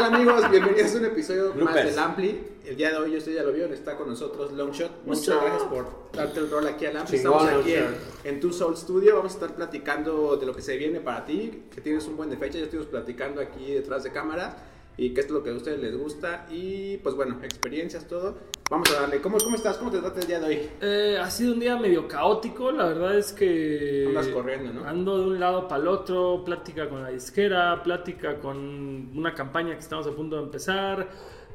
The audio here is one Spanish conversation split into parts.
tal amigos? Bienvenidos a un episodio más Bloopers. del Ampli. El día de hoy, usted ya lo vio, está con nosotros Longshot. Muchas gracias por darte el rol aquí al Ampli. Estamos aquí en, en Tu Soul Studio. Vamos a estar platicando de lo que se viene para ti, que tienes un buen de fecha. Ya estuvimos platicando aquí detrás de cámara y qué es lo que a ustedes les gusta. Y pues bueno, experiencias, todo. Vamos a darle. ¿Cómo, cómo estás? ¿Cómo te trata el día de hoy? Eh, ha sido un día medio caótico, la verdad es que... Andas corriendo, ¿no? Ando de un lado para el otro, plática con la disquera, plática con una campaña que estamos a punto de empezar.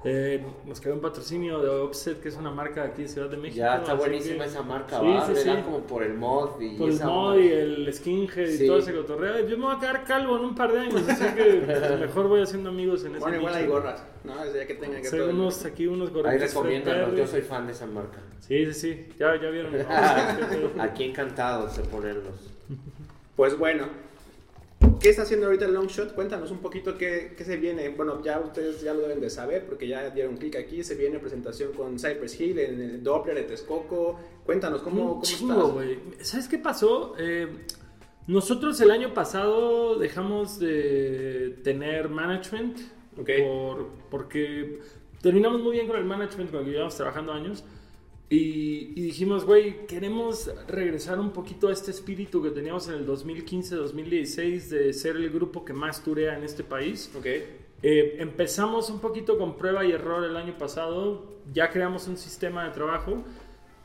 Eh, nos quedó un patrocinio de Offset, que es una marca de aquí de Ciudad de México. Ya está buenísima que- esa marca, Sí, va. sí, sí. como por el mod y Por el esa mod onda. y el skinhead Sí. y todo ese cotorreo. Yo me voy a quedar calvo en un par de años, así que pues, mejor voy haciendo amigos en ese Bueno, igual hay gorras, ¿no? Desde ya que tengan que Sí, todo. unos, aquí unos Ahí gorritos recomiéndanos, Fred yo soy fan de esa marca. Sí, sí, sí, ya, ya vieron. ¿no? Aquí encantados de ponerlos. Pues bueno, ¿qué está haciendo ahorita el Longshot? Cuéntanos un poquito qué, qué se viene. Bueno, ya ustedes ya lo deben de saber porque ya dieron clic aquí. Se viene presentación con Cypress Hill en el Doppler de Texcoco. Cuéntanos, ¿cómo, cómo chingo, estás? güey. ¿Sabes qué pasó? Eh, nosotros el año pasado dejamos de tener management por- porque terminamos muy bien con el management con el que llevamos trabajando años y, y dijimos, güey, queremos regresar un poquito a este espíritu que teníamos en el 2015-2016 de ser el grupo que más turea en este país. Ok. Eh, empezamos un poquito con prueba y error el año pasado, ya creamos un sistema de trabajo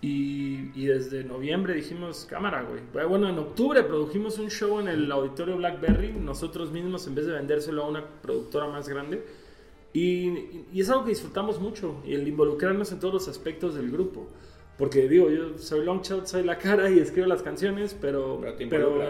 y, y desde noviembre dijimos, cámara, güey. Bueno, en octubre produjimos un show en el auditorio Blackberry, nosotros mismos en vez de vendérselo a una productora más grande. Y, y es algo que disfrutamos mucho, el involucrarnos en todos los aspectos del grupo. Porque digo, yo soy Longshot, soy la cara y escribo las canciones, pero, Pero pero, ¿no?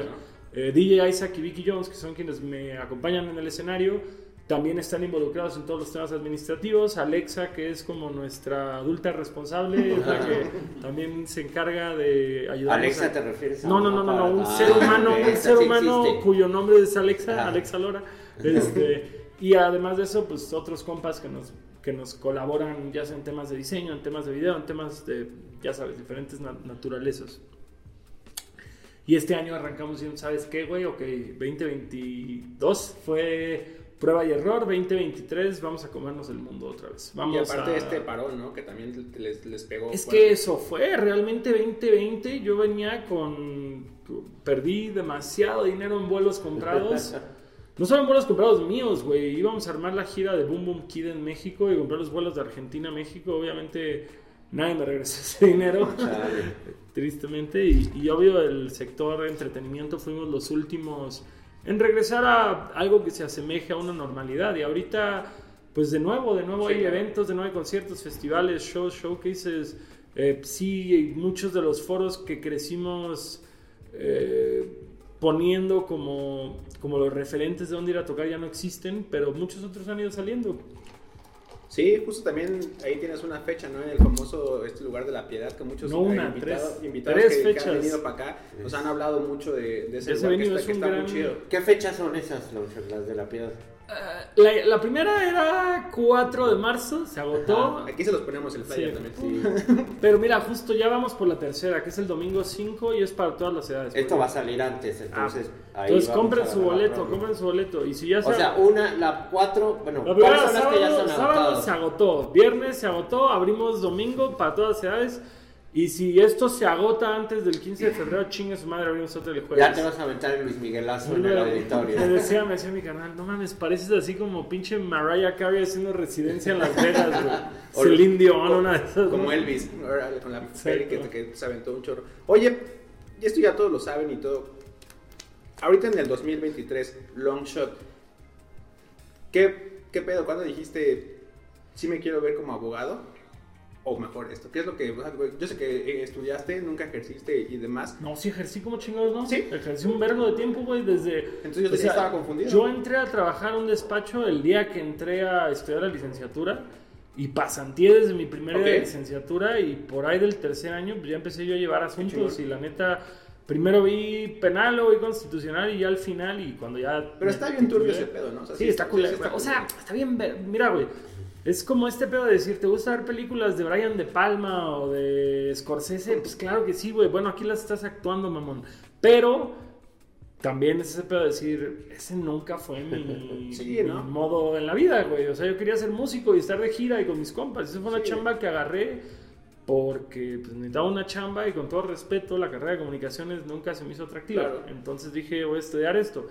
eh, DJ Isaac y Vicky Jones, que son quienes me acompañan en el escenario, también están involucrados en todos los temas administrativos. Alexa, que es como nuestra adulta responsable, es la que también se encarga de ayudarnos. Alexa, a- ¿te refieres a No, no, no, no, no, un para- ser humano, Ah, un ser humano cuyo nombre es Alexa, Ajá. Alexa Lora. Este, y además de eso, pues otros compas que nos, que nos colaboran, ya sea en temas de diseño, en temas de video, en temas de, ya sabes, diferentes na- naturalezas. Y este año arrancamos y ¿sabes qué, güey? Ok, 2022 fue prueba y error, 2023 vamos a comernos el mundo otra vez. Vamos y aparte a- de este parón, ¿no? Que también les, les pegó. es fuerte. que eso fue, realmente 2020 yo venía con... Perdí demasiado dinero en vuelos comprados. No solo en vuelos comprados míos, güey. Íbamos a armar la gira de Boom Boom Kid en México y comprar los vuelos de Argentina a México. Obviamente nadie me regresó ese dinero, tristemente. Y, y obvio el sector de entretenimiento fuimos los últimos en regresar a algo que se asemeje a una normalidad. Y ahorita, pues de nuevo, de nuevo Sí, hay eventos, de nuevo hay conciertos, festivales, shows, showcases. Eh, sí, muchos de los foros que crecimos eh, poniendo como, como los referentes de dónde ir a tocar ya no existen, pero muchos otros han ido saliendo. Sí, justo también ahí tienes una fecha, ¿no? En el famoso este lugar de la piedad que muchos No una, invitados, tres. invitados Tres que, que fechas. han venido para acá nos han hablado mucho de, de ese Ese lugar que venue está, es que está gran- muy chido. ¿Qué fechas son esas, las de la piedra? La, la primera era 4 de marzo, se agotó. Aquí se los ponemos el flyer Sí. también. Sí. Pero mira, justo ya vamos por la tercera, que es el domingo 5 y es para todas las edades. Esto va a salir antes, entonces Ah, ahí Entonces compren su boleto, compren su boleto. Y si ya O sea, una, la cuatro, bueno, la ¿cuáles primera las que ya sábado, están sábado se agotó, viernes se agotó, abrimos domingo para todas las edades. Y si esto se agota antes del 15 de febrero, chingue su madre, abrimos otro el jueves. Ya te vas a aventar el Luis Miguelazo en el auditorio. Me decía, me decía mi canal, no mames, pareces así como pinche Mariah Carey haciendo residencia en Las Vegas, güey. O- Celine Dion, una de esas. Como. Elvis, con la peli que, que se aventó un chorro. Oye, y esto ya todos lo saben y todo. Ahorita en el 2023, Long Shot, ¿qué, qué pedo? ¿Cuándo dijiste, sí me quiero ver como abogado? O mejor esto, ¿qué es lo que... Yo sé que eh, estudiaste, nunca ejerciste y demás. No, sí ejercí como chingados, ¿no? Sí. Ejercí un vergo de tiempo, güey, desde... Entonces yo o sea, estaba confundido. Yo entré a trabajar a un despacho el día que entré a estudiar la licenciatura y pasanté desde mi primer día de licenciatura y por ahí del tercer año pues ya empecé yo a llevar asuntos y la neta... Primero vi penal, luego vi constitucional y ya al final y cuando ya... Pero está bien turbio ese pedo, ¿no? O sea, Sí, está cool. está o sea, está bien. Mira, güey. Es como este pedo de decir, ¿te gusta ver películas de Brian De Palma o de Scorsese? Pues claro que sí, güey. Bueno, aquí las estás actuando, mamón. Pero también es ese pedo de decir, ese nunca fue mi, Sí, mi ¿no? modo en la vida, güey. O sea, yo quería ser músico y estar de gira y con mis compas. Esa fue una Sí. chamba que agarré porque pues, necesitaba una chamba y con todo respeto, la carrera de comunicaciones nunca se me hizo atractiva. Claro. Entonces dije, voy a estudiar esto.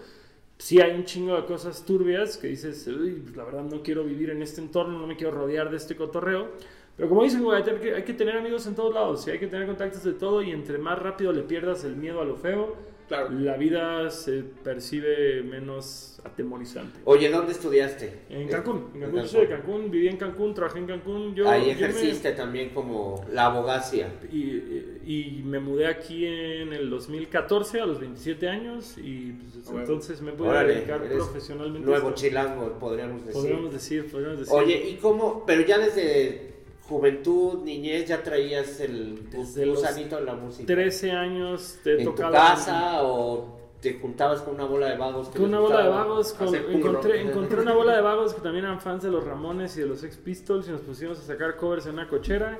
Sí hay un chingo de cosas turbias que dices, "Uy, pues, la verdad no quiero vivir en este entorno, no me quiero rodear de este cotorreo. Pero como dicen, hay que- hay que tener amigos en todos lados, y hay que tener contactos de todo y entre más rápido le pierdas el miedo a lo feo, Claro. la vida se percibe menos atemorizante. Oye, ¿dónde estudiaste? En Cancún, en Cancún, yo soy de Cancún, viví en Cancún, trabajé en Cancún. Yo, Ahí yo me- ejerciste también como la abogacía. y, me mudé aquí en el 2014 a los 27 años y pues, Bueno. entonces me pude Órale, dedicar profesionalmente. Nuevo esto. chilango, podríamos decir. Podríamos decir, podríamos decir. Oye, ¿y cómo? Pero ya desde juventud, niñez, ya traías el Desde gusanito de la música. 13 años te he ¿En tu tocado. casa o te juntabas con una bola de vagos? que una bola de vagos, con- hacer punk encontré, rock? encontré una bola de vagos que también eran fans de los Ramones y de los Ex Pistols y nos pusimos a sacar covers en una cochera.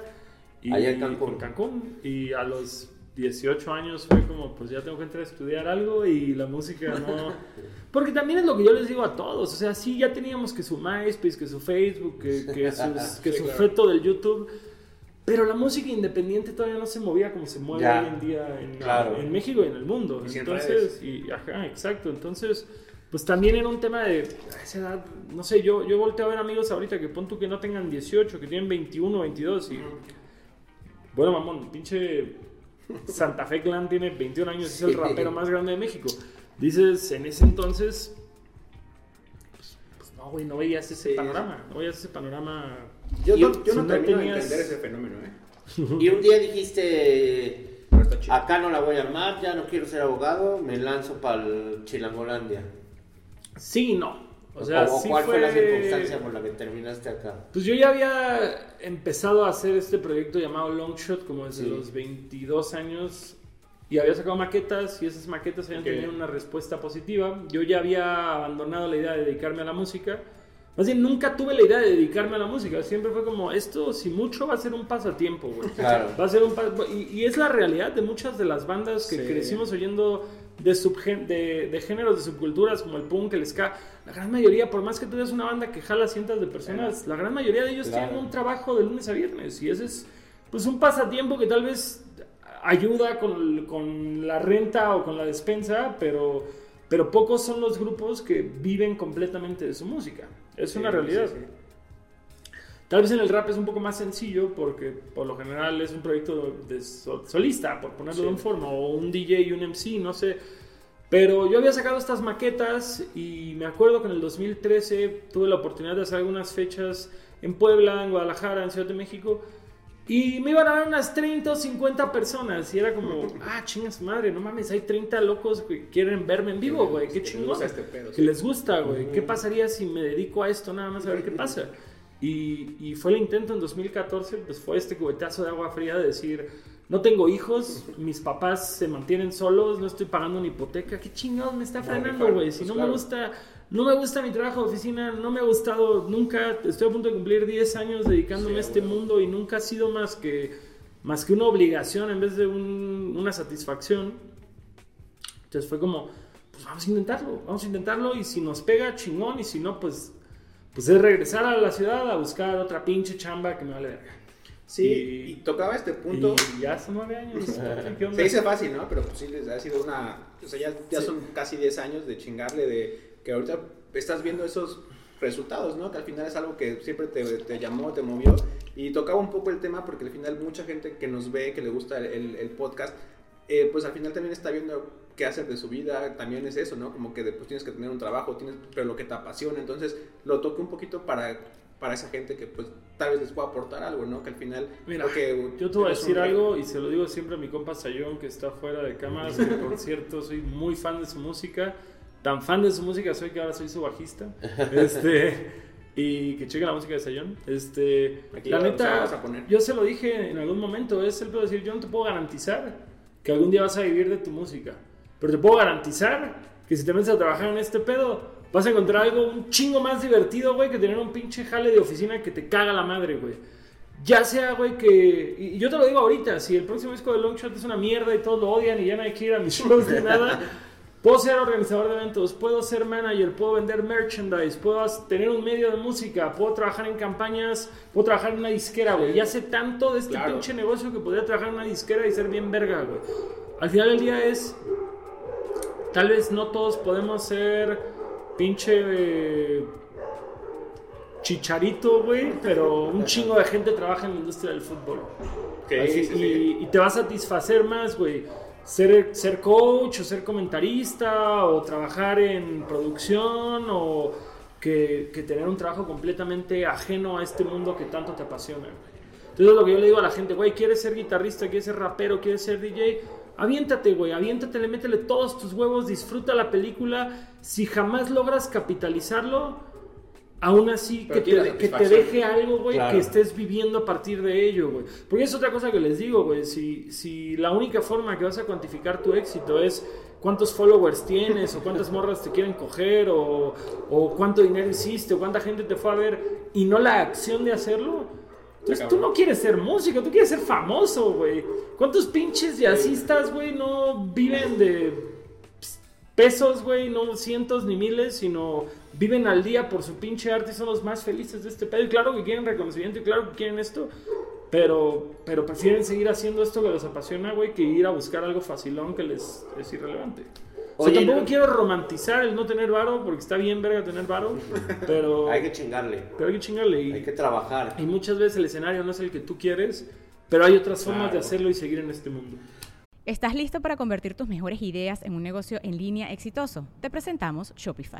Y, Allá en Cancún. en Cancún. Y a los 18 años fue como, pues ya tengo que entrar a estudiar algo y la música no... Porque también es lo que yo les digo a todos, o sea, sí, ya teníamos que su MySpace, que su Facebook, que, que, sus- que Sí, su claro. feto del YouTube, pero la música independiente todavía no se movía como se mueve Ya. hoy en día en, Claro. en México y en el mundo. Y Entonces, y, ajá, exacto. Entonces, pues también era un tema de a esa edad, no sé, yo, yo volteo a ver amigos ahorita que pon tú que no tengan 18, que tienen 21, 22 y... Bueno, mamón, pinche Santa Fe Clan tiene 21 años, es el Sí. rapero más grande de México. Dices, en ese entonces, pues, pues no, güey, no veías ese Sí, panorama, no veías ese panorama. Yo, Y no, yo si no no termino tenías- de entender ese fenómeno, ¿eh? Y un día dijiste, acá no la voy a armar, ya no quiero ser abogado, me lanzo para el Chilangolandia. Sí y no. O sea, ¿O- sí ¿Cuál fue... la fue- circunstancia por la que terminaste acá? Pues yo ya había empezado a hacer este proyecto llamado Longshot como desde Sí. los 22 años y había sacado maquetas y esas maquetas habían Ok. tenido una respuesta positiva. Yo ya había abandonado la idea de dedicarme a la música. Más bien, nunca tuve la idea de dedicarme a la música. Siempre fue como, esto, si mucho, va a ser un pasatiempo, güey. Claro. Va a ser un y, y es la realidad de muchas de las bandas que Sí. crecimos oyendo de, de, de géneros, de subculturas como el punk, el ska. La gran mayoría, por más que tú veas una banda que jala cientos de personas, la gran mayoría de ellos Claro. tienen un trabajo de lunes a viernes. Y ese es pues un pasatiempo que tal vez ayuda con, con la renta o con la despensa, pero, pero pocos son los grupos que viven completamente de su música. Es una Sí, realidad. sí, sí. Tal vez en el rap es un poco más sencillo porque por lo general es un proyecto de sol- solista, por ponerlo Sí. de un forma, o un DJ y un MC, no sé. Pero yo había sacado estas maquetas y me acuerdo que en el 2013 tuve la oportunidad de hacer algunas fechas en Puebla, en Guadalajara, en Ciudad de México. Y me iban a dar unas 30 o 50 personas. Y era como, ah, chingas madre, no mames, hay 30 locos que quieren verme en vivo, güey, qué chingón. este Que les gusta, güey. ¿Qué pasaría si me dedico a esto nada más a ver qué pasa? Y, y fue el intento en 2014, pues fue este cubetazo de agua fría de decir, no tengo hijos, mis papás se mantienen solos, no estoy pagando una hipoteca, ¿qué chingados me está No, frenando, güey? Si pues no claro. me gusta, no me gusta mi trabajo de oficina, no me ha gustado nunca, estoy a punto de cumplir 10 años dedicándome Sí, a este güey. mundo y nunca ha sido más que, más que una obligación en vez de un- una satisfacción. Entonces fue como, pues vamos a intentarlo, vamos a intentarlo y si nos pega, chingón, y si no, pues, pues es regresar a la ciudad a buscar otra pinche chamba que me vale verga. Sí, Y- y tocaba este punto. Y ya hace nueve años. Se dice fácil, ¿no? Pero pues sí, les ha sido una. O sea, ya, ya Sí. son casi 10 años de chingarle, de que ahorita estás viendo esos resultados, ¿no? Que al final es algo que siempre te, te llamó, te movió. Y tocaba un poco el tema porque al final mucha gente que nos ve, que le gusta el, el- el podcast, eh, pues al final también está viendo qué hacer de su vida, también es eso, ¿no? Como que después tienes que tener un trabajo, tienes, pero lo que te apasiona. Entonces lo toqué un poquito para, para esa gente que pues tal vez les pueda aportar algo, ¿no? Que al final... Mira, porque yo te voy a un decir rey. algo y se lo digo siempre a mi compa Sayón que está fuera de cámaras, que por cierto soy muy fan de su música. Tan fan de su música soy que ahora soy su bajista. Este, y que cheque la música de Sayón. Este, Aquí la neta, vamos a poner. yo se lo dije en algún momento, es el pedo de decir, yo no te puedo garantizar que algún día vas a vivir de tu música, pero te puedo garantizar que si te metes a trabajar en este pedo, vas a encontrar algo un chingo más divertido, güey, que tener un pinche jale de oficina que te caga la madre, güey. Ya sea, güey, que. Y yo te lo digo ahorita, si el próximo disco de Longshot es una mierda y todos lo odian y ya no hay que ir a mis shows de nada, Puedo ser organizador de eventos, puedo ser manager, puedo vender merchandise, puedo tener un medio de música, puedo trabajar en campañas, puedo trabajar en una disquera, güey. Ya sé tanto de este Claro. pinche negocio que podría trabajar en una disquera y ser bien verga, güey. Al final del día es. Tal vez no todos podemos ser pinche. eh, chicharito, güey, pero un chingo de gente trabaja en la industria del fútbol. Sí, Así, sí, y, sí. y te va a satisfacer más, güey. Ser, ser coach o ser comentarista o trabajar en producción o que, que tener un trabajo completamente ajeno a este mundo que tanto te apasiona, güey. Entonces lo que yo le digo a la gente, güey, ¿quieres ser guitarrista? ¿Quieres ser rapero? ¿Quieres ser DJ? Aviéntate, güey, aviéntate, métele todos tus huevos, disfruta la película. Si jamás logras capitalizarlo, aún así que te, que te deje algo, güey, Claro. que estés viviendo a partir de ello, güey. Porque es otra cosa que les digo, güey. Si, si la única forma que vas a cuantificar tu éxito es cuántos followers tienes, o cuántas morras te quieren coger, o, o cuánto dinero hiciste, o cuánta gente te fue a ver, y no la acción de hacerlo. Entonces tú no quieres ser músico, tú quieres ser famoso, güey. ¿Cuántos pinches jazzistas, güey, no viven de pesos, güey, no cientos ni miles, sino viven al día por su pinche arte y son los más felices de este pedo. Y claro que quieren reconocimiento y claro que quieren esto, pero, pero prefieren seguir haciendo esto que les apasiona, güey, que ir a buscar algo facilón que les es irrelevante. O sea, Oye, tampoco no- quiero romantizar el no tener varo, porque está bien verga tener varo, pero, Hay que chingarle, pero hay que chingarle. Y, hay que trabajar. y muchas veces el escenario no es el que tú quieres, pero hay otras formas de Claro. hacerlo y seguir en este mundo. ¿Estás listo para convertir tus mejores ideas en un negocio en línea exitoso? Te presentamos Shopify.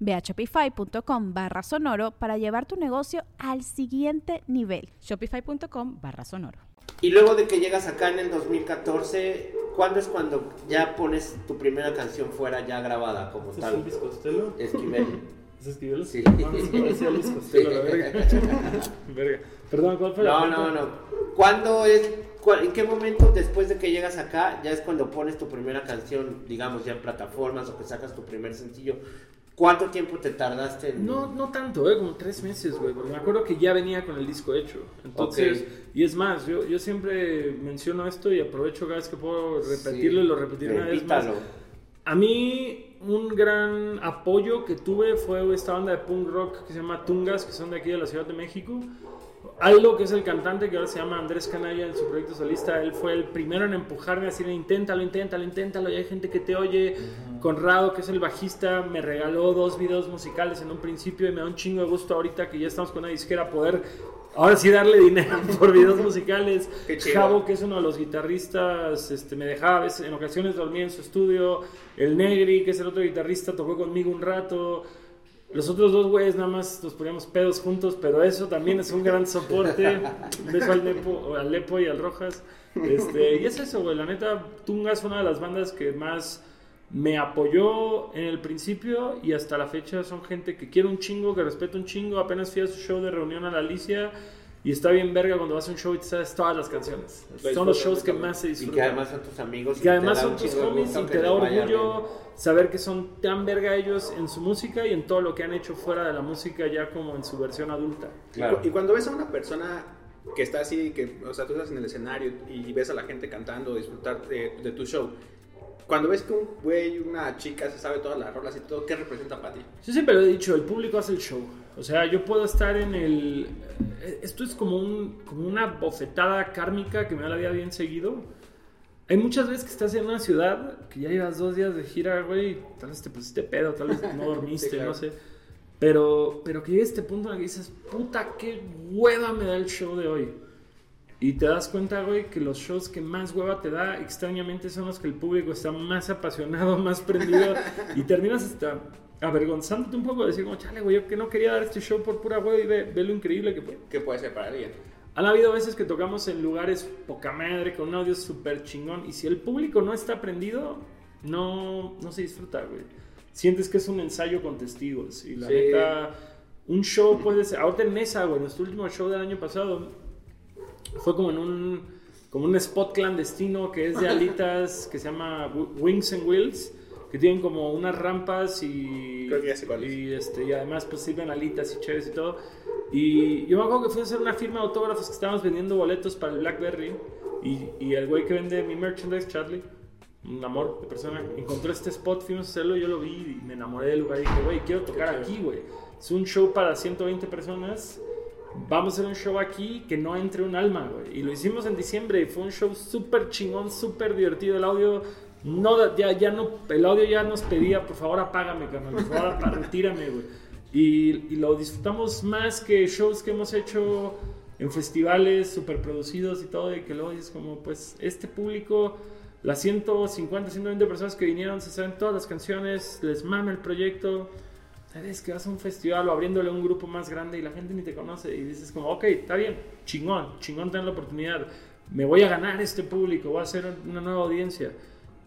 Ve a shopify.com barra sonoro para llevar tu negocio al siguiente nivel. Shopify.com barra sonoro. Y luego de que llegas acá en el 2014, ¿cuándo es cuando ya pones tu primera canción fuera ya grabada como ¿Este es tal? Luis Costello? Esquivel. ¿Es Esquivel? Sí. Ah, sí, parecía Luis Costello, la verga. Verga. Perdón, ¿cuál fue la No, pregunta? no, no. ¿Cuándo es, cuál- en qué momento después de que llegas acá ya es cuando pones tu primera canción, digamos ya en plataformas o que sacas tu primer sencillo? ¿Cuánto tiempo te tardaste en...? No, no tanto, ¿eh? como tres meses, güey. Me acuerdo que ya venía con el disco hecho. Entonces, y es más, yo, yo siempre menciono esto y aprovecho cada vez que puedo repetirlo Sí, y lo repetiré una vez más. A mí, un gran apoyo que tuve fue esta banda de punk rock que se llama Tungas, que son de aquí de la Ciudad de México. Aldo, que es el cantante, que ahora se llama Andrés Canalla en su proyecto solista, él fue el primero en empujarme a decir, inténtalo, inténtalo, inténtalo, y hay gente que te oye. Conrado, que es el bajista, me regaló dos videos musicales en un principio y me da un chingo de gusto ahorita que ya estamos con una disquera poder ahora sí darle dinero por videos musicales. Javo, que es uno de los guitarristas, este, me dejaba a veces, en ocasiones dormía en su estudio. El Negri, que es el otro guitarrista, tocó conmigo un rato. Los otros dos güeyes nada más nos poníamos pedos juntos, pero eso también es un gran soporte. Un beso al Nepo, al Lepo y al Rojas. Este, y es eso, güey. La neta, Tunga es una de las bandas que más me apoyó en el principio y hasta la fecha son gente que quiere un chingo, que respeta un chingo. Apenas fui a su show de reunión a la Alicia y está bien verga cuando vas a un show y te sabes todas las canciones. Son los shows que más se Y disfrutan. que además son tus amigos. y Que además son tus homies y te da orgullo bien. saber que son tan verga ellos en su música y en todo lo que han hecho fuera de la música ya como en su versión adulta. Claro. Y cuando ves a una persona que está así, que, o sea, tú estás en el escenario y ves a la gente cantando, disfrutar de, de tu show, cuando ves que un güey, una chica se sabe todas las rolas y todo, ¿qué representa para ti? Yo siempre lo he dicho, el público hace el show. O sea, yo puedo estar en el... Esto es como, un, como una bofetada kármica que me da la vida bien seguido. Hay muchas veces que estás en una ciudad que ya llevas dos días de gira, güey, tal vez te pusiste pedo, tal vez no dormiste, Sí, claro. no sé. Pero, pero que llegue este punto en el que dices, puta, qué hueva me da el show de hoy. Y te das cuenta, güey, que los shows que más hueva te da, extrañamente, son los que el público está más apasionado, más prendido. y terminas hasta avergonzándote un poco de decir, como, chale, güey, yo que no quería dar este show por pura hueva y ve, ve lo increíble que fue. ¿Qué puede ser para alguien? Han habido veces que tocamos en lugares poca madre, con un audio súper chingón. Y si el público no está prendido, no, no se disfruta, güey. Sientes que es un ensayo con testigos. Y la Sí. neta, un show puede ser. Ahorita en Mesa, güey, nuestro último show del año pasado, fue como en un, como un spot clandestino que es de alitas, que se llama Wi- Wings and Wheels, que tienen como unas rampas y, Creo que ya sé cuál es. y, este, y además pues sirven alitas y chéves y todo. Y yo me acuerdo que fui a hacer una firma de autógrafos que estábamos vendiendo boletos para el Blackberry y, y el güey que vende mi merchandise, Charlie, un amor de persona, encontró este spot, fuimos a hacerlo, yo lo vi y me enamoré del lugar y dije, güey, quiero tocar aquí, güey. Es un show para 120 personas. Vamos a hacer un show aquí que no entre un alma, güey. Y lo hicimos en diciembre y fue un show súper chingón, súper divertido. El audio, no, ya, ya no, el audio ya nos pedía, por favor apágame, carnal, por favor apa- retírame. Y, lo disfrutamos más que shows que hemos hecho en festivales súper producidos y todo. Y que luego dices como, pues, este público, las 150, 120 personas que vinieron, se saben todas las canciones, les mama el proyecto. ¿Sabes? Que vas a un festival o abriéndole un grupo más grande y la gente ni te conoce y dices como, ok, está bien, chingón, chingón tener la oportunidad, me voy a ganar este público, voy a hacer una nueva audiencia.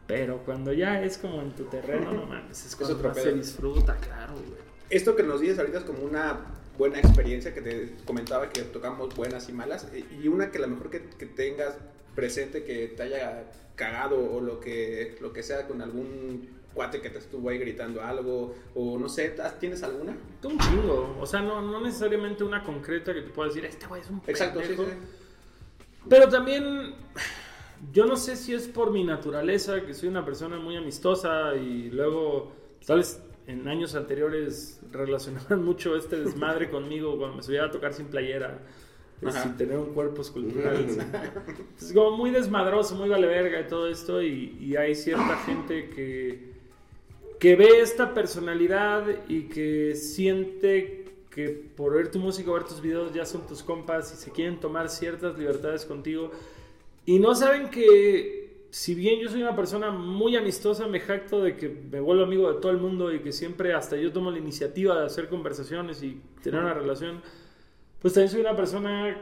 Pero cuando ya es como en tu terreno, no mames, es cuando otro más se disfruta, claro, güey. Esto que nos dices ahorita es como una buena experiencia que te comentaba que tocamos buenas y malas eh, y una que a lo mejor que, que tengas presente que te haya cagado o lo que, lo que sea con algún cuate que te estuvo ahí gritando algo o no sé, ¿tienes alguna? Un chingo, o sea, no, no necesariamente una concreta que te pueda decir, este güey es un Exacto, sí, pendejo". sí. Pero también, yo no sé si es por mi naturaleza, que soy una persona muy amistosa y luego, tal vez en años anteriores relacionaban mucho este desmadre conmigo cuando me subía a tocar sin playera, eh, sin tener un cuerpo escultural. Es como muy desmadroso, muy vale verga y todo esto, y, y hay cierta gente que, que ve esta personalidad y que siente que por ver tu música o ver tus videos ya son tus compas y se quieren tomar ciertas libertades contigo y no saben que si bien yo soy una persona muy amistosa, me jacto de que me vuelvo amigo de todo el mundo y que siempre hasta yo tomo la iniciativa de hacer conversaciones y tener una relación, pues también soy una persona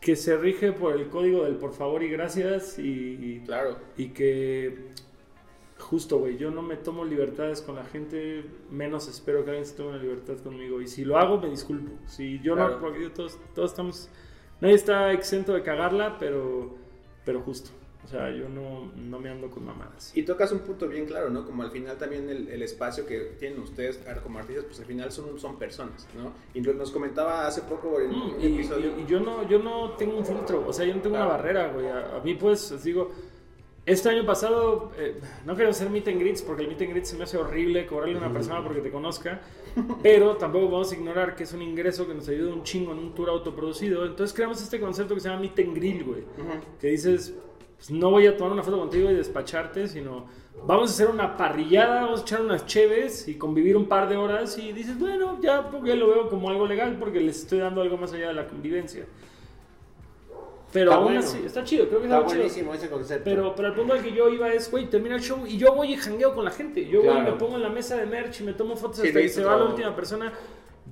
que se rige por el código del por favor y gracias y, Claro. y que justo, güey, yo no me tomo libertades con la gente, menos espero que alguien se tome una libertad conmigo. Y si lo hago, me disculpo. Si yo Claro. no, porque todos, todos estamos, nadie está exento de cagarla, pero, pero justo. O sea, yo no, no me ando con mamadas. Y tocas un punto bien claro, ¿no? Como al final también el, el espacio que tienen ustedes como artistas, pues al final son, son personas, ¿no? Y nos comentaba hace poco en Mm, un y, episodio... y- y yo no yo no tengo un filtro, o sea, yo no tengo Claro. una barrera, güey. A, a mí, pues, les digo, este año pasado, eh, no quiero hacer meet and greets porque el meet and greets se me hace horrible cobrarle a una persona porque te conozca, pero tampoco vamos a ignorar que es un ingreso que nos ayuda un chingo en un tour autoproducido. Entonces creamos este concepto que se llama meet and grill, güey. Ujú. Que dices, pues, no voy a tomar una foto contigo y despacharte, sino vamos a hacer una parrillada, vamos a echar unas cheves y convivir un par de horas y dices, bueno, ya porque lo veo como algo legal porque les estoy dando algo más allá de la convivencia. Pero Está aún bueno. así, está chido, creo que Está está, chido. buenísimo ese concepto. Pero, pero al punto al que yo iba es, güey, termina el show y yo voy y jangueo con la gente. Yo voy y me pongo en la mesa de merch y me tomo fotos Sí, hasta que se va la todo. última persona.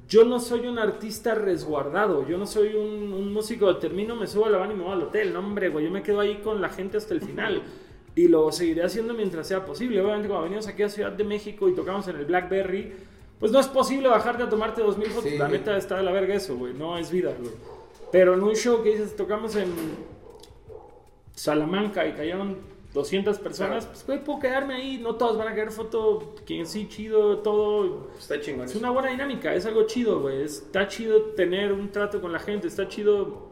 Yo no soy un artista resguardado. Yo no soy un, un músico. Termino, me subo a la van y me voy al hotel. No, hombre, güey. Yo me quedo ahí con la gente hasta el final. Y lo seguiré haciendo mientras sea posible. Obviamente, cuando venimos aquí a Ciudad de México y tocamos en el Blackberry, pues no es posible bajarte a tomarte dos mil fotos. Sí. La neta está de la verga eso, güey. No es vida, güey. Pero en un show que dices, tocamos en Salamanca y cayeron 200 personas, Claro. pues güey, puedo quedarme ahí, no todos van a querer foto, quien sí, chido, todo. Está chingón. Es una buena dinámica, es algo chido, güey. Está chido tener un trato con la gente, está chido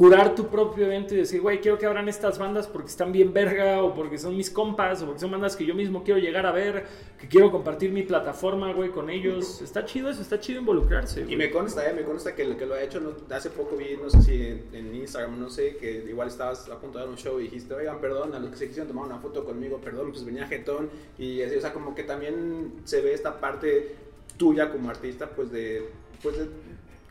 curar tu propio evento y decir, güey, quiero que abran estas bandas porque están bien verga o porque son mis compas o porque son bandas que yo mismo quiero llegar a ver, que quiero compartir mi plataforma, güey, con ellos. Está chido eso, está chido involucrarse. Y güey. me consta, eh, me consta que, el que lo ha hecho, no- hace poco vi, no sé si en, en Instagram, no sé, que igual estabas a punto de dar un show y dijiste, oigan, perdón, a los que se quisieron tomar una foto conmigo, perdón, pues venía jetón. Y así, o sea, como que también se ve esta parte tuya como artista, pues de, pues de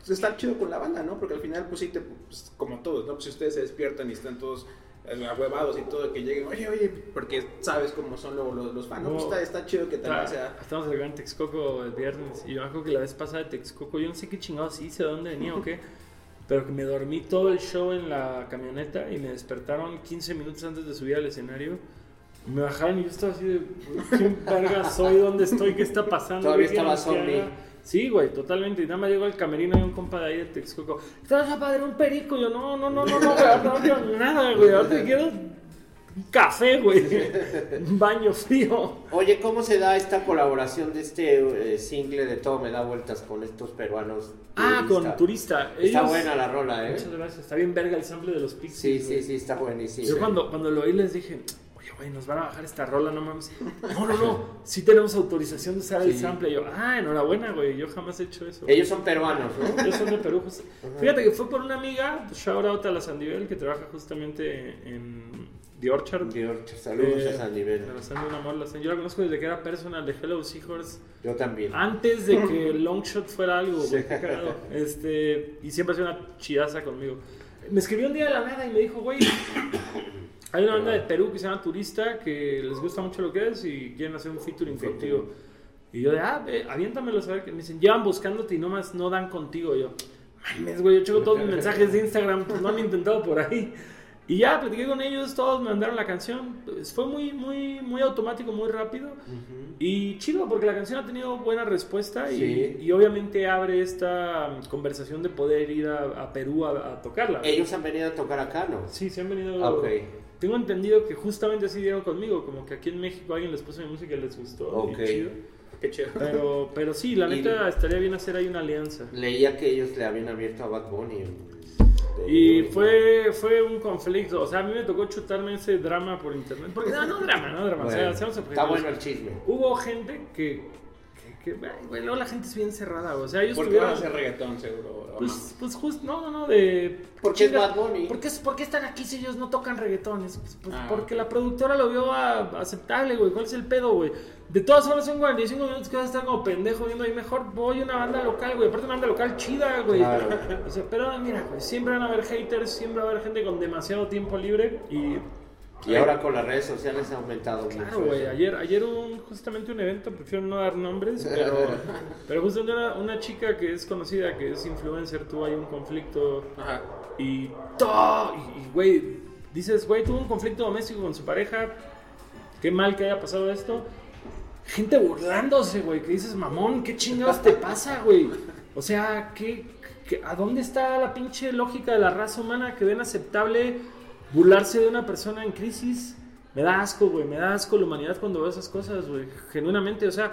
pues, estar chido con la banda, ¿no? Porque al final, pues sí, te, pues, como todos, ¿no? Pues si ustedes se despiertan y están todos eh, ahuevados y todo, que lleguen, oye, oye, porque sabes cómo son luego los, los fans, ¿no? Pues está, está chido que también sea... Estamos acá en Texcoco el viernes y yo me acuerdo que la vez pasada de Texcoco, yo no sé qué chingados hice, de dónde venía o qué, pero que me dormí todo el show en la camioneta y me despertaron 15 minutos antes de subir al escenario. Me bajaron y yo estaba así de, ¿quién verga soy? ¿Dónde estoy? ¿Qué está pasando? Todavía ¿Qué quieren estaba zombie. Sí, güey, totalmente. Y nada más llegó al camerino y un compa de ahí de Texcoco. ¿Te vas a pagar un perico? Y yo, no, no, no, no, no, güey, ahorita no quiero nada, güey. Ahorita quiero un café, güey. Un baño frío. Oye, ¿cómo se da esta colaboración de este eh, single de Todo me da vueltas con estos peruanos? Ah, con Turista. Está buena la rola, ¿eh? Muchas gracias. Está bien verga el sample de los Sí, Pixies. sí, güey. sí, está buenísimo. Yo cuando, cuando lo oí les dije, güey, nos van a bajar esta rola, no mames. No, no, no, sí tenemos autorización de usar el sample. Y yo, ah, enhorabuena, güey, yo jamás he hecho eso. Ellos son peruanos, ¿no? Ellos son de Perú. Fíjate que fue por una amiga, shout out a la Sandivel, que trabaja justamente en The Orchard. Dios, Saludos Eh, a San Nivel. La Sandy, un amor, la Sandy. Yo la conozco desde que era personal de Hello Seahorse. Yo también. Antes de que Longshot fuera algo, güey. Este, y siempre ha sido una chidaza conmigo. Me escribió un día de la nada y me dijo, güey, hay una banda de Perú que se llama Turista que les gusta mucho lo que es y quieren hacer un featuring contigo. Y yo de, ah, ve, aviéntamelo a saber que me dicen, llevan buscándote y nomás no dan contigo. Y yo, mames, güey, yo checo todos mis mensajes de Instagram, pues no han intentado por ahí. Y ya platiqué con ellos, todos me mandaron la canción. Pues, fue muy, muy, muy automático, muy rápido. Y chido, porque la canción ha tenido buena respuesta y, Sí. y obviamente abre esta um, conversación de poder ir a, a Perú a, a tocarla. Ellos han venido a tocar acá, ¿no? Sí, se han venido. Ah, ok. Tengo entendido que justamente así dieron conmigo, como que aquí en México alguien les puso mi música y les gustó. Ok. Y chido. Qué chido. Pero, pero sí, la neta estaría bien hacer ahí una alianza. Leía que ellos le habían abierto a Bad Bunny. Y fue, fue un conflicto, o sea, a mí me tocó chutarme ese drama por internet. Porque no, no drama, no drama, o sea, Bueno, seamos está bueno el chisme. Hubo gente que, que, güey, luego la gente es bien cerrada, o sea, ellos Porque van a hacer reggaetón, seguro. Pues, pues justo, no, no, no, de... Porque es chinga, Bad Bunny. ¿por qué, ¿Por qué están aquí si ellos no tocan reggaetones? Pues, pues, Ah, porque la productora lo vio a- aceptable, güey. ¿Cuál es el pedo, güey? De todas formas son 45 minutos que vas a estar como pendejo viendo ahí. Mejor voy a una banda local, güey. Aparte una banda local chida, güey. Claro. O sea, pero mira, güey, siempre van a haber haters, siempre va a haber gente con demasiado tiempo libre y... Y ahora con las redes sociales ha aumentado Claro, mucho. güey, eso. ayer, ayer un- justamente un evento, prefiero no dar nombres, pero, pero justamente una, una chica que es conocida, que es influencer, tuvo ahí un conflicto Ajá. y todo, y, y, güey, dices, güey, tuvo un conflicto doméstico con su pareja, qué mal que haya pasado esto. Gente burlándose, güey, que dices, mamón, ¿qué chingados te pasa, güey? O sea, ¿qué, qué- a dónde está la pinche lógica de la raza humana que ven aceptable burlarse de una persona en crisis? Me da asco, güey, me da asco la humanidad cuando veo esas cosas, güey, genuinamente, o sea,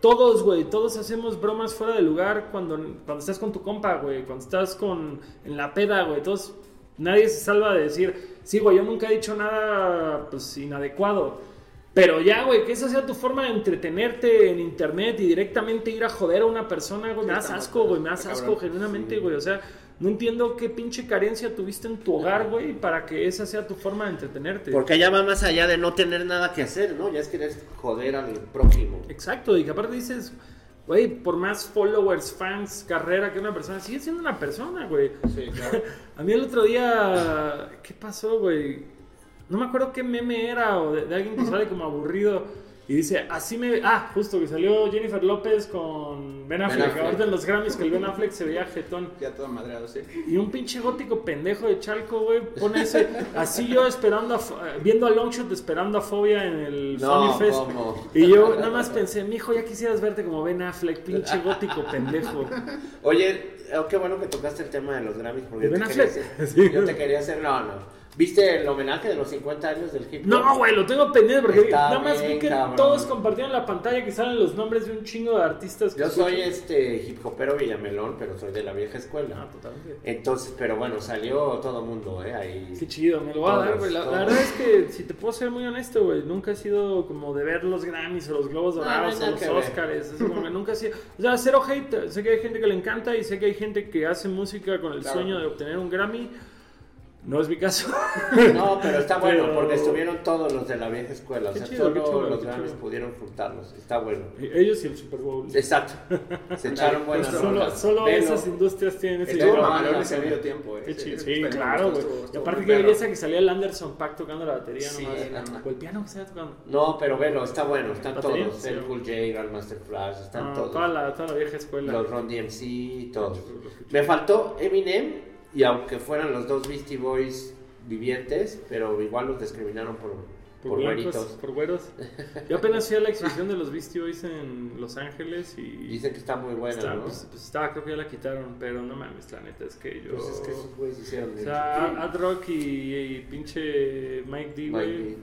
todos, güey, todos hacemos bromas fuera de lugar cuando, cuando estás con tu compa, güey, cuando estás con, en la peda, güey, todos, nadie se salva de decir, sí, güey, yo nunca he dicho nada, pues, inadecuado. Pero ya, güey, que esa sea tu forma de entretenerte en internet y directamente ir a joder a una persona, güey, me das asco, güey, me das asco genuinamente, güey. O sea, no entiendo qué pinche carencia tuviste en tu hogar, güey, para que esa sea tu forma de entretenerte. Porque ya va más allá de no tener nada que hacer, ¿no? Ya es querer joder al prójimo. Exacto, y que aparte dices, güey, por más followers, fans, carrera que una persona, sigue siendo una persona, güey. Sí, claro. A mí el otro día, ¿qué pasó, güey? No me acuerdo qué meme era o de, de alguien que sale como aburrido y dice, así me... Ah, justo, que salió Jennifer López con Ben Affleck. Affleck. Ahorita en los Grammys que el Ben Affleck se veía jetón. Ya todo madreado, sí. Y un pinche gótico pendejo de Chalco, güey, pone ese... Así yo esperando, a, viendo a Longshot esperando a Fobia en el No, Sony Fest. Y yo nada más pensé, mijo, ya quisieras verte como Ben Affleck, pinche gótico pendejo. Oye, oh, qué bueno que tocaste el tema de los Grammys. Porque ¿De yo Ben te, quería Affleck? hacer, Sí. yo te quería hacer. No, no. ¿Viste el homenaje de los 50 años del hip hop? No, güey, lo tengo pendiente porque Está nada más vi bien, que cabrón. todos compartieron la pantalla que salen los nombres de un chingo de artistas. que Yo soy este hip hopero Villamelón, pero soy de la vieja escuela. Ah, totalmente. Entonces, pero bueno, salió todo mundo, ¿eh? Ahí. Qué chido, me lo voy a dar, güey. La, verdad es que, si te puedo ser muy honesto, güey, nunca he sido como de ver los Grammys o los Globos Dorados no o los que. Oscars. así como que nunca he sido. O sea, cero hate. Sé que hay gente que le encanta y sé que hay gente que hace música con el Claro. sueño de obtener un Grammy. No es mi caso. No, pero está bueno Pero- porque estuvieron todos los de la vieja escuela. O Qué sea, chido, qué solo chido, los qué grandes pudieron juntarlos. Está bueno. Ellos y el Super Bowl. Exacto. Se echaron buenas Solo, solo esas industrias tienen ese Estuvo mamalón ese medio tiempo, eh. Qué chido, Sí, experimento claro, güey. Y aparte perro. belleza que salía el Anderson Pack tocando la batería Sí, nomás. no, no. O el piano que estaba tocando. No, pero velo, está bueno. Están ¿Batería? todos. Sí. El Cool J, Grandmaster Flash, están Ah, todos. toda, la, toda la vieja escuela. Los Ron DMC, todos. Me faltó Eminem, y aunque fueran los dos Beastie Boys vivientes, pero igual los discriminaron por, por, por, blancos, güeritos. por güeros. Yo apenas fui a la exhibición de los Beastie Boys en Los Ángeles y. Dicen que está muy buena, está- ¿no? pues, pues estaba, creo que ya la quitaron, pero no mames, la neta es que yo. Pues es que esos güeyes hicieron o sea, Ad Rock y, y pinche Mike D, güey.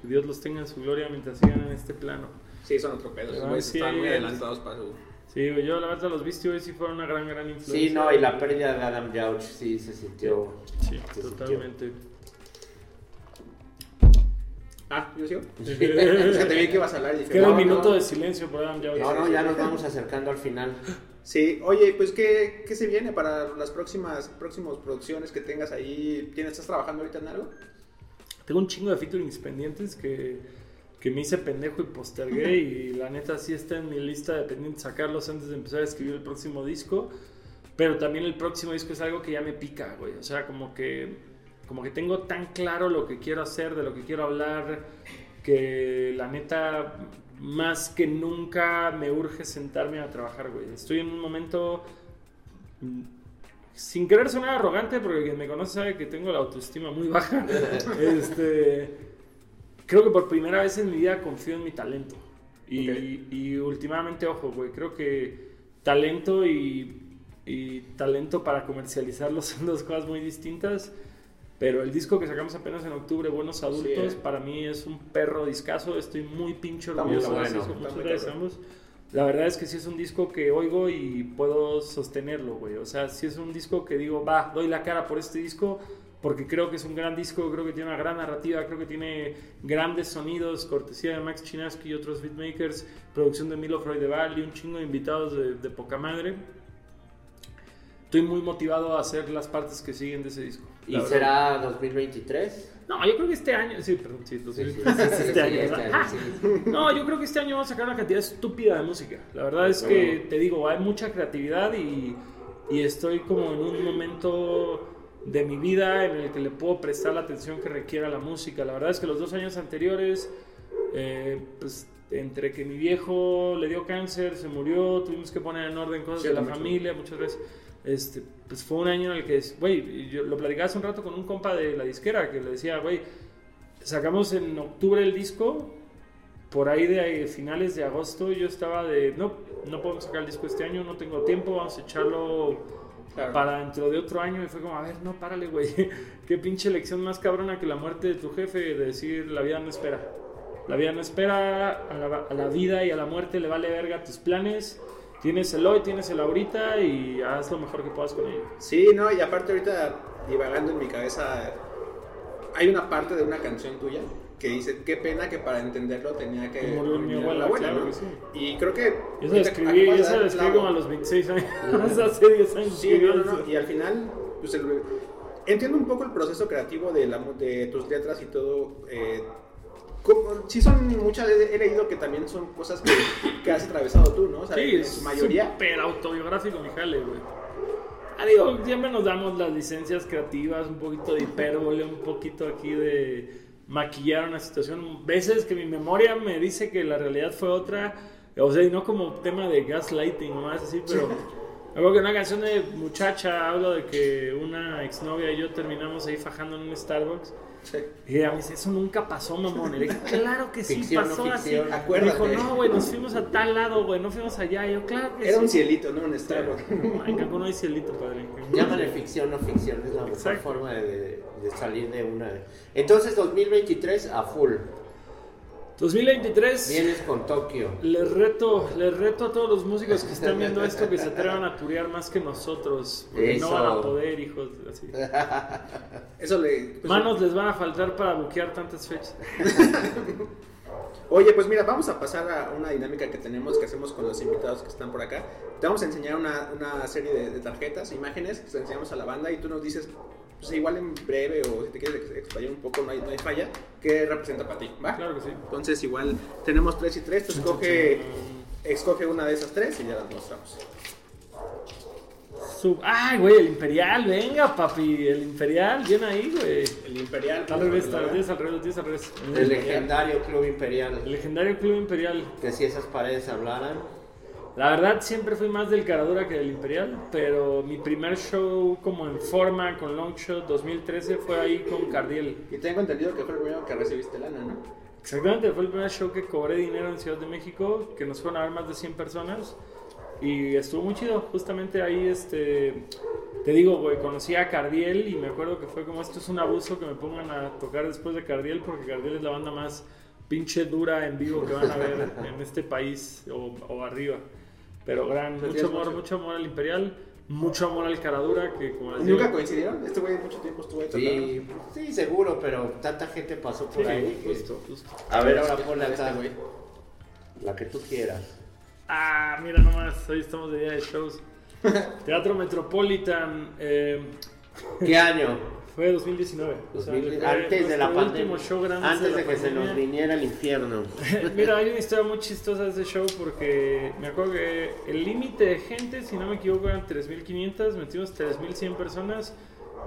Que Dios los tenga en su gloria mientras sigan en este plano. Sí, son otro pedo. Esos Ah, güeyes sí, están muy adelantados para su. Sí, güey, yo la verdad los Beastie Boys sí fueron una gran, gran influencia. Sí, no, y la pérdida de Adam Yauch sí se sintió. Sí, se sintió. totalmente. Ah, ¿yo sigo? Es que te vi que ibas a hablar y dije, Que era el no, minuto no. de silencio por Adam Yauch. No, no, ya nos vamos acercando al final. Sí, oye, pues ¿qué, qué se viene para las próximas próximas producciones que tengas ahí? ¿Tienes, ¿Estás trabajando ahorita en algo? Tengo un chingo de featurings pendientes que, que me hice pendejo y postergué y la neta sí está en mi lista de pendientes sacarlos antes de empezar a escribir el próximo disco. Pero también el próximo disco es algo que ya me pica, güey. O sea, como que, como que tengo tan claro lo que quiero hacer, de lo que quiero hablar, que la neta más que nunca me urge sentarme a trabajar, güey. Estoy en un momento mm, sin querer sonar arrogante, porque quien me conoce sabe que tengo la autoestima muy baja. este, creo que por primera vez en mi vida confío en mi talento. Y, Ok. y últimamente, ojo, güey, creo que talento y, y talento para comercializarlo son dos cosas muy distintas. Pero el disco que sacamos apenas en octubre, Buenos Adultos, Sí. para mí es un perro discazo. Estoy muy muy orgulloso de está Muchas gracias ambos. La verdad es que sí es un disco que oigo y puedo sostenerlo, güey. O sea, sí es un disco que digo, va, doy la cara por este disco porque creo que es un gran disco, creo que tiene una gran narrativa, creo que tiene grandes sonidos, cortesía de Max Chinaski y otros beatmakers, producción de Milo Freudeval y un chingo de invitados de, de poca madre. Estoy muy motivado a hacer las partes que siguen de ese disco. ¿Y verdad. será 2023? No, yo creo que este año, sí, perdón, sí, Sí, 2000. sí, sí, sí, este sí, año, este. No, yo creo que este año vamos a sacar una cantidad estúpida de música. La verdad es que, te digo, hay mucha creatividad y, y estoy como en un momento de mi vida en el que le puedo prestar la atención que requiera la música. La verdad es que los dos años anteriores, eh, pues entre que mi viejo le dio cáncer, se murió, tuvimos que poner en orden cosas de la mucho. familia muchas veces. Este, pues fue un año en el que, güey, yo lo platicaba hace un rato con un compa de la disquera que le decía, güey, sacamos en octubre el disco, por ahí de finales de agosto yo estaba de, no, no podemos sacar el disco este año, no tengo tiempo, vamos a echarlo Claro. para dentro de otro año. Y fue como, a ver, no, párale, güey. Qué pinche lección más cabrona que la muerte de tu jefe, de decir, la vida no espera. La vida no espera, a la, a la vida y a la muerte le vale verga tus planes. Tienes el hoy, tienes el ahorita y haz lo mejor que puedas con ello. Sí, no, y aparte ahorita divagando en mi cabeza, hay una parte de una canción tuya que dice, qué pena que para entenderlo tenía que... Lo de mi abuela, claro ¿no? que sí. Y creo que... Eso ahorita escribí, eso lo escribí como a los 26 años. Hace 10 años. Sí, no, no, Y al final, pues el- entiendo un poco el proceso creativo de, la, mu- de tus letras y todo. Eh, como- sí son muchas, he leído que también son cosas que, que has atravesado tú, ¿no? O sea, Sí, en su mayoría. súper autobiográfico mi jale, güey. Ah, digo, siempre nos damos las licencias creativas, un poquito de hipérbole, un poquito aquí de maquillar una situación. Veces que mi memoria me dice que la realidad fue otra, o sea, y no como tema de gaslighting o más así, pero... Algo que una canción de muchacha hablo de que una exnovia y yo terminamos ahí fajando en un Starbucks. Sí. Y ella me dice, eso nunca pasó, mamón. Y le dije, claro que sí, Ficción, no pasó así. Acuérdate. dijo, no, güey, nos fuimos a tal lado, güey, no fuimos allá. Y yo, claro que Era sí. un cielito, ¿no? Un Starbucks. En Cancún no hay cielito, padre. Llámale ficción o ficción, es la mejor forma de, de salir de una. Entonces, 2023 a full. 2023. Vienes con Tokio. Les reto, les reto a todos los músicos que están viendo esto que se atrevan a turear más que nosotros. Porque no Eso. van a poder, hijos. Así. Eso le. pues, Manos les van a faltar para buquear tantas fechas. Oye, pues mira, vamos a pasar a una dinámica que tenemos, que hacemos con los invitados que están por acá. Te vamos a enseñar una, una serie de, de tarjetas, imágenes, que se enseñamos a la banda y tú nos dices pues igual en breve o si te quieres ex- explayar un poco, no hay, no hay falla, ¿qué representa para ti? ¿Va? Claro que sí. Entonces igual tenemos tres y tres, tú escoge, escoge una de esas tres y ya las mostramos. Sub- Ay, güey, el Imperial, venga, papi. El Imperial, bien ahí, güey. El Imperial. Al revés, al revés, al revés, al revés. El legendario Club Imperial. El legendario Club Imperial. Que si esas paredes hablaran. La verdad siempre fui más del Caradura que del Imperial, pero mi primer show como en forma con Longshot 2013 fue ahí con Cardiel. Y tengo entendido que fue el primero que recibiste lana, ¿no? Exactamente, fue el primer show que cobré dinero en Ciudad de México, que nos fueron a ver más de 100 personas y estuvo muy chido. Justamente ahí, este, te digo, güey, conocí a Cardiel y me acuerdo que fue como esto es un abuso que me pongan a tocar después de Cardiel porque Cardiel es la banda más pinche dura en vivo que van a ver en este país o, o arriba. Pero gran, mucho amor, mucho. amor al Imperial, mucho amor al Caradura que como ¿Y les digo, nunca coincidieron? Este güey mucho tiempo estuvo ahí. Sí, sí, seguro, pero tanta gente pasó por Sí, ahí. que- justo, justo. A ver, ahora ¿Qué ponle tal acá. este güey? La que tú quieras. Ah, mira nomás, hoy estamos de día de shows. Teatro Metropolitan, eh, ¿Qué año? Fue 2019. o sea, 2000, fue antes de la pandemia. último show grande Antes la de que se nos viniera el infierno. Mira, hay una historia muy chistosa de ese show porque me acuerdo que el límite de gente, si no me equivoco, eran 3.500, metimos 3.100 personas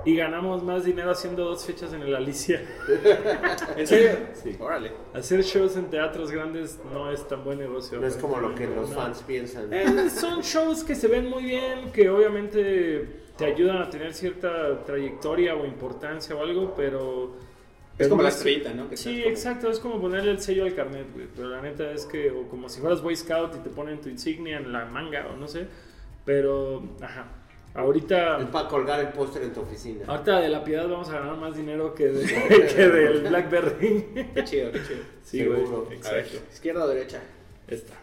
y ganamos más dinero haciendo dos fechas en el Alicia. ¿En serio? Sí. Órale. Hacer shows en teatros grandes no es tan buen negocio. No es como lo que los No. fans piensan. Eh, son shows que se ven muy bien, que obviamente te ayudan a tener cierta trayectoria o importancia o algo, pero... Es como la es- estrellita, ¿no? Que Sí, como- exacto, es como ponerle el sello al carnet, güey. Pero la neta es que, o como si fueras Boy Scout y te ponen tu insignia en la manga, o no sé. Pero, ajá. Ahorita, Es para colgar el póster en tu oficina. ahorita de la piedad vamos a ganar más dinero que, de- que del Blackberry. Qué chido, qué chido. Sí, güey. Exacto. izquierda o derecha. Esta.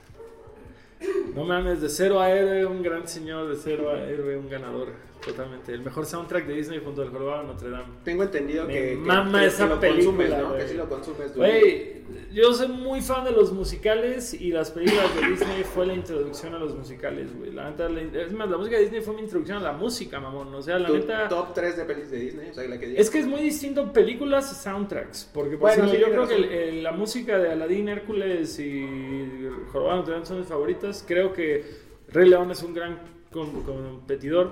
No mames, de cero a héroe, un gran señor, de cero a héroe, un ganador. Totalmente. El mejor soundtrack de Disney junto al Jorobado de Notre Dame. Tengo entendido Me que, mama que- esa que lo película, consumes, ¿no? Que sí lo consumes. Güey, yo soy muy fan de los musicales y las películas de Disney fue la introducción a los musicales, güey. La neta, la- es más, la música de Disney fue mi introducción a la música, mamón. O sea, la Tu neta. top 3 de pelis de Disney, o sea, la que digas. Es que es muy distinto películas a soundtracks. Porque, por Bueno, ejemplo, sí, yo creo que el- el- la música de Aladdin, Hércules y Jorobado de Notre Dame son mis favoritas. Creo que Rey León es un gran com- competidor.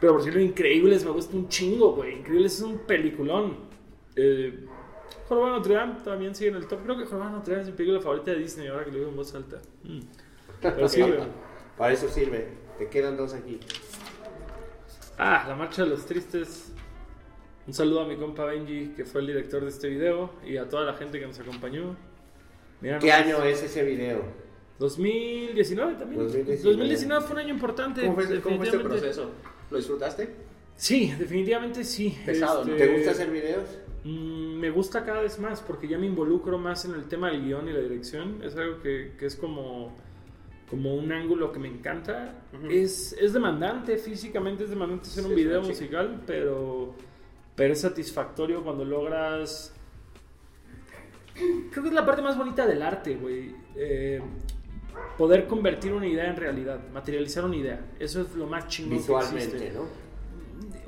Pero por cierto, Increíbles me gusta un chingo, güey. Increíbles es un peliculón. Eh, Jorobado Notre Dame también sigue en el top. Creo que Jorobado Notre Dame es mi película favorita de Disney, ahora que lo digo en voz alta. Mm. Pero güey. Para eso sirve. Te quedan dos aquí. Ah, La Marcha de los Tristes. Un saludo a mi compa Benji, que fue el director de este video, y a toda la gente que nos acompañó. Mira ¿Qué año es ese video? 2019 también. 2019. 2019 fue un año importante. ¿Cómo fue, cómo fue este proceso? ¿Lo disfrutaste? Sí, definitivamente sí. Pesado, ¿no? Este, ¿Te gusta hacer videos? mm, me gusta cada vez más porque ya me involucro más en el tema del guion y la dirección. Es algo que, que es como, como un ángulo que me encanta. es, es demandante, físicamente es demandante hacer un Sí, video musical, pero, pero es satisfactorio cuando logras... Creo que es la parte más bonita del arte, güey. Eh, poder convertir una idea en realidad, materializar una idea. Eso es lo más chingón que Visualmente, existe. ¿no?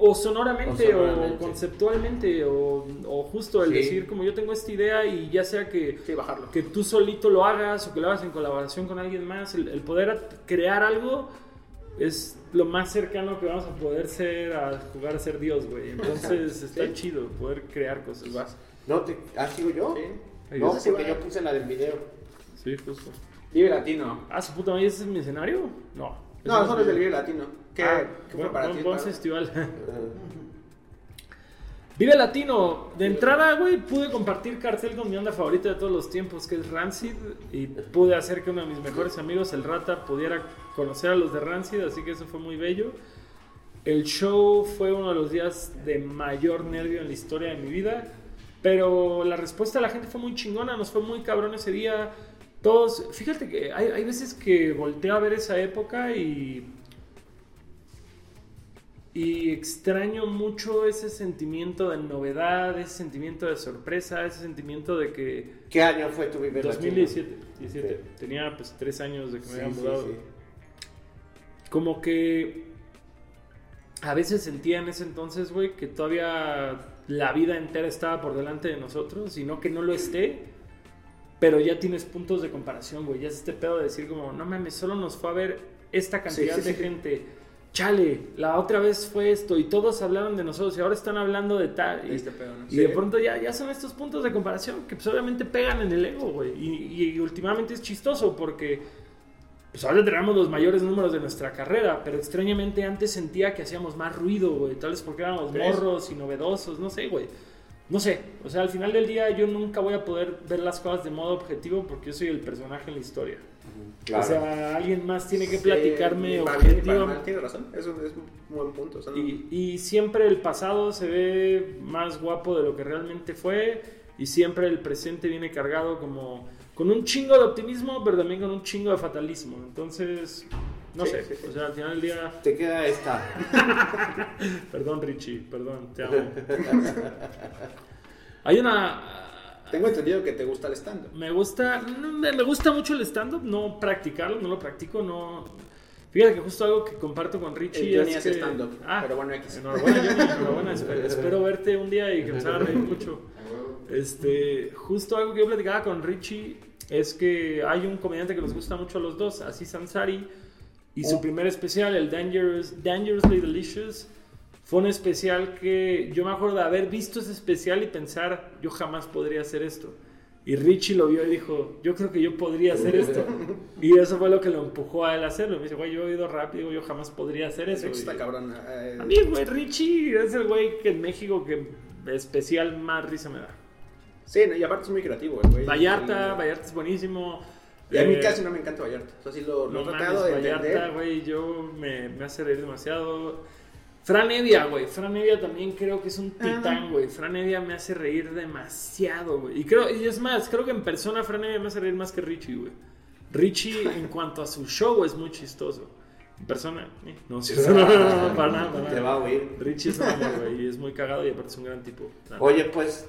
O sonoramente, O o, sonoramente. conceptualmente, o, o justo el Sí. decir, como yo tengo esta idea y ya sea que, Sí, bajarlo. que tú solito lo hagas o que lo hagas en colaboración con alguien más, el, el poder crear algo es lo más cercano que vamos a poder ser a jugar a ser Dios, güey. Entonces está Sí. chido poder crear cosas. Vas. ¿No te... ¿Ah, sigo yo? Sí. No, porque yo puse la del video. Sí, justo. Vive Latino. Ah, su puta madre, ¿ese es mi escenario? No. No, es del Vive Latino. ¿Qué, Ah, qué fue para buen- ti? buen Pablo? festival. Ah, Vive Latino. De entrada, güey, pude compartir cartel con mi onda favorita de todos los tiempos, que es Rancid. Y pude hacer que uno de mis mejores amigos, el Rata, pudiera conocer a los de Rancid, así que eso fue muy bello. El show fue uno de los días de mayor nervio en la historia de mi vida. Pero la respuesta de la gente fue muy chingona, nos fue muy cabrón ese día. Todos, fíjate que hay, hay veces que volteo a ver esa época y y extraño mucho ese sentimiento de novedad, ese sentimiento de sorpresa, ese sentimiento de que ¿Qué año fue tu Vive Latino? 2017, 17, Sí. tenía pues tres años de que me Sí, había mudado. sí. Como que a veces sentía en ese entonces, güey, que todavía la vida entera estaba por delante de nosotros y no que no lo esté. Pero ya tienes puntos de comparación, güey. Ya es este pedo de decir como, no mames, solo nos fue a ver esta cantidad Sí, sí, de sí. gente. Chale, la otra vez fue esto y todos hablaron de nosotros y ahora están hablando de tal. Y, Este pedo, ¿no? y de pronto ya, ya son estos puntos de comparación que pues obviamente pegan en el ego, güey. Y, y últimamente es chistoso porque pues ahora tenemos los mayores números de nuestra carrera, pero extrañamente antes sentía que hacíamos más ruido, güey. Tal vez porque éramos ¿Crees? morros y novedosos, no sé, güey. No sé, o sea, al final del día yo nunca voy a poder ver las cosas de modo objetivo porque yo soy el personaje en la historia. Claro. O sea, alguien más tiene que Sí, platicarme objetivo. mal, Tienes razón, es un, es un buen punto. o sea, no- Y, y siempre el pasado se ve más guapo de lo que realmente fue y siempre el presente viene cargado como con un chingo de optimismo, pero también con un chingo de fatalismo. Entonces, no Sí, sé, sí, sí. o sea, al final del día, Te queda esta. perdón Richie, perdón, te amo. Hay una Tengo entendido que te gusta el stand me gusta, me gusta mucho el stand-up, no practicarlo, no lo practico, no... Fíjate que justo algo que comparto con Richie Johnny es hace que- stand-up, Ah, pero bueno, X. Enhorabuena, Johnny, enhorabuena. Espero, espero verte un día y que nos haga reír mucho. Este, justo algo que yo platicaba con Richie es que hay un comediante que nos gusta mucho a los dos, Aziz Ansari, y su primer especial, el Dangerous, Dangerously Delicious, fue un especial que yo me acuerdo de haber visto ese especial y pensar, yo jamás podría hacer esto. Y Richie lo vio y dijo, yo creo que yo podría hacer esto. Y eso fue lo que lo empujó a él a hacerlo. Me dice, güey, yo he ido rápido, yo jamás podría hacer eso. Richie está cabrón. eh, a mí, güey, Richie es el güey que en México que especial más risa me da. Sí, y aparte es muy creativo, güey. Vallarta, El- Vallarta es buenísimo. Y a mí Eh, casi no me encanta Vallarta. O sea, sí lo, lo no he tratado mames, de Vallarta, entender. güey, yo me, me hace reír demasiado. Fran Evia, güey. Fran Evia también creo que es un titán, güey. Fran Evia me hace reír demasiado, güey. Y creo, y es más, creo que en persona Fran Evia me hace reír más que Richie, güey. Richie, en cuanto a su show, es muy chistoso. En persona, eh, no, sí, no, no, no, para nada, para nada. Te va a oír. Richie es un güey, y es muy cagado y aparte es un gran tipo. Oye, pues,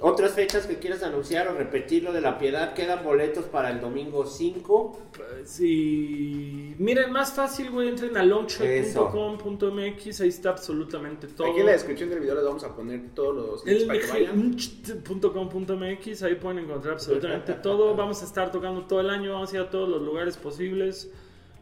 otras fechas que quieras anunciar o repetir lo de la piedad. Quedan boletos para el domingo 5. Sí. Miren, más fácil, güey. Entren a launchpad.com.mx. Ahí está absolutamente todo. Aquí en la descripción del video les vamos a poner todos los links El para que vayan. launchpad.com.mx. Ahí pueden encontrar absolutamente todo. Vamos a estar tocando todo el año. Vamos a ir a todos los lugares posibles.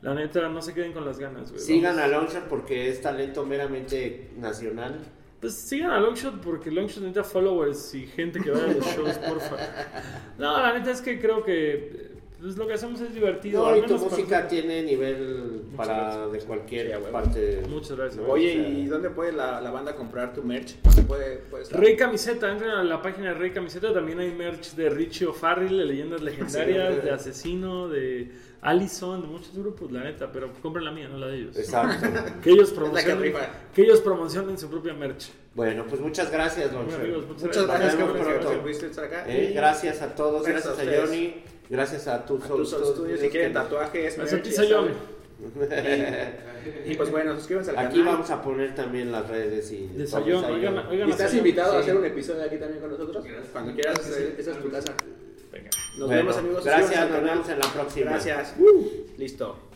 La neta, no se queden con las ganas, güey. Sigan a Launcher porque es talento meramente nacional. Pues sigan a Longshot porque Longshot necesita followers y gente que vaya a los shows, porfa. No, la neta es que creo que pues, lo que hacemos es divertido. No, al y tu para música tiene nivel para gracias. de cualquier Sí, parte. Muchas gracias. ¿no? Oye, O sea, ¿y dónde puede la, la banda comprar tu merch? Rey Camiseta, entren a la página de Rey Camiseta, también hay merch de Richie O'Farrill, de Leyendas Legendarias, de Asesino, de Allison, de muchos grupos, la neta, pero compren la mía, no la de ellos. Exacto. Que ellos promocionen, rifa. que ellos promocionen su propia merch. bueno, pues muchas gracias, Don Bueno, Sher. amigos, muchas, Muchas gracias, pudiste estar acá. Eh, gracias a todos, Gracias gracias, a. Johnny, gracias a tus A tus estudios, si quieren tatuajes, saben. Y pues bueno, suscríbanse al Aquí canal. vamos a poner también las redes y De Sayón, oigan, oigan Y estás Sayón. invitado a hacer un episodio aquí también con nosotros. Cuando quieras, eh, esa es tu casa. Venga. Nos Bueno, vemos, amigos. Gracias, nos vemos en la próxima. Gracias. Listo.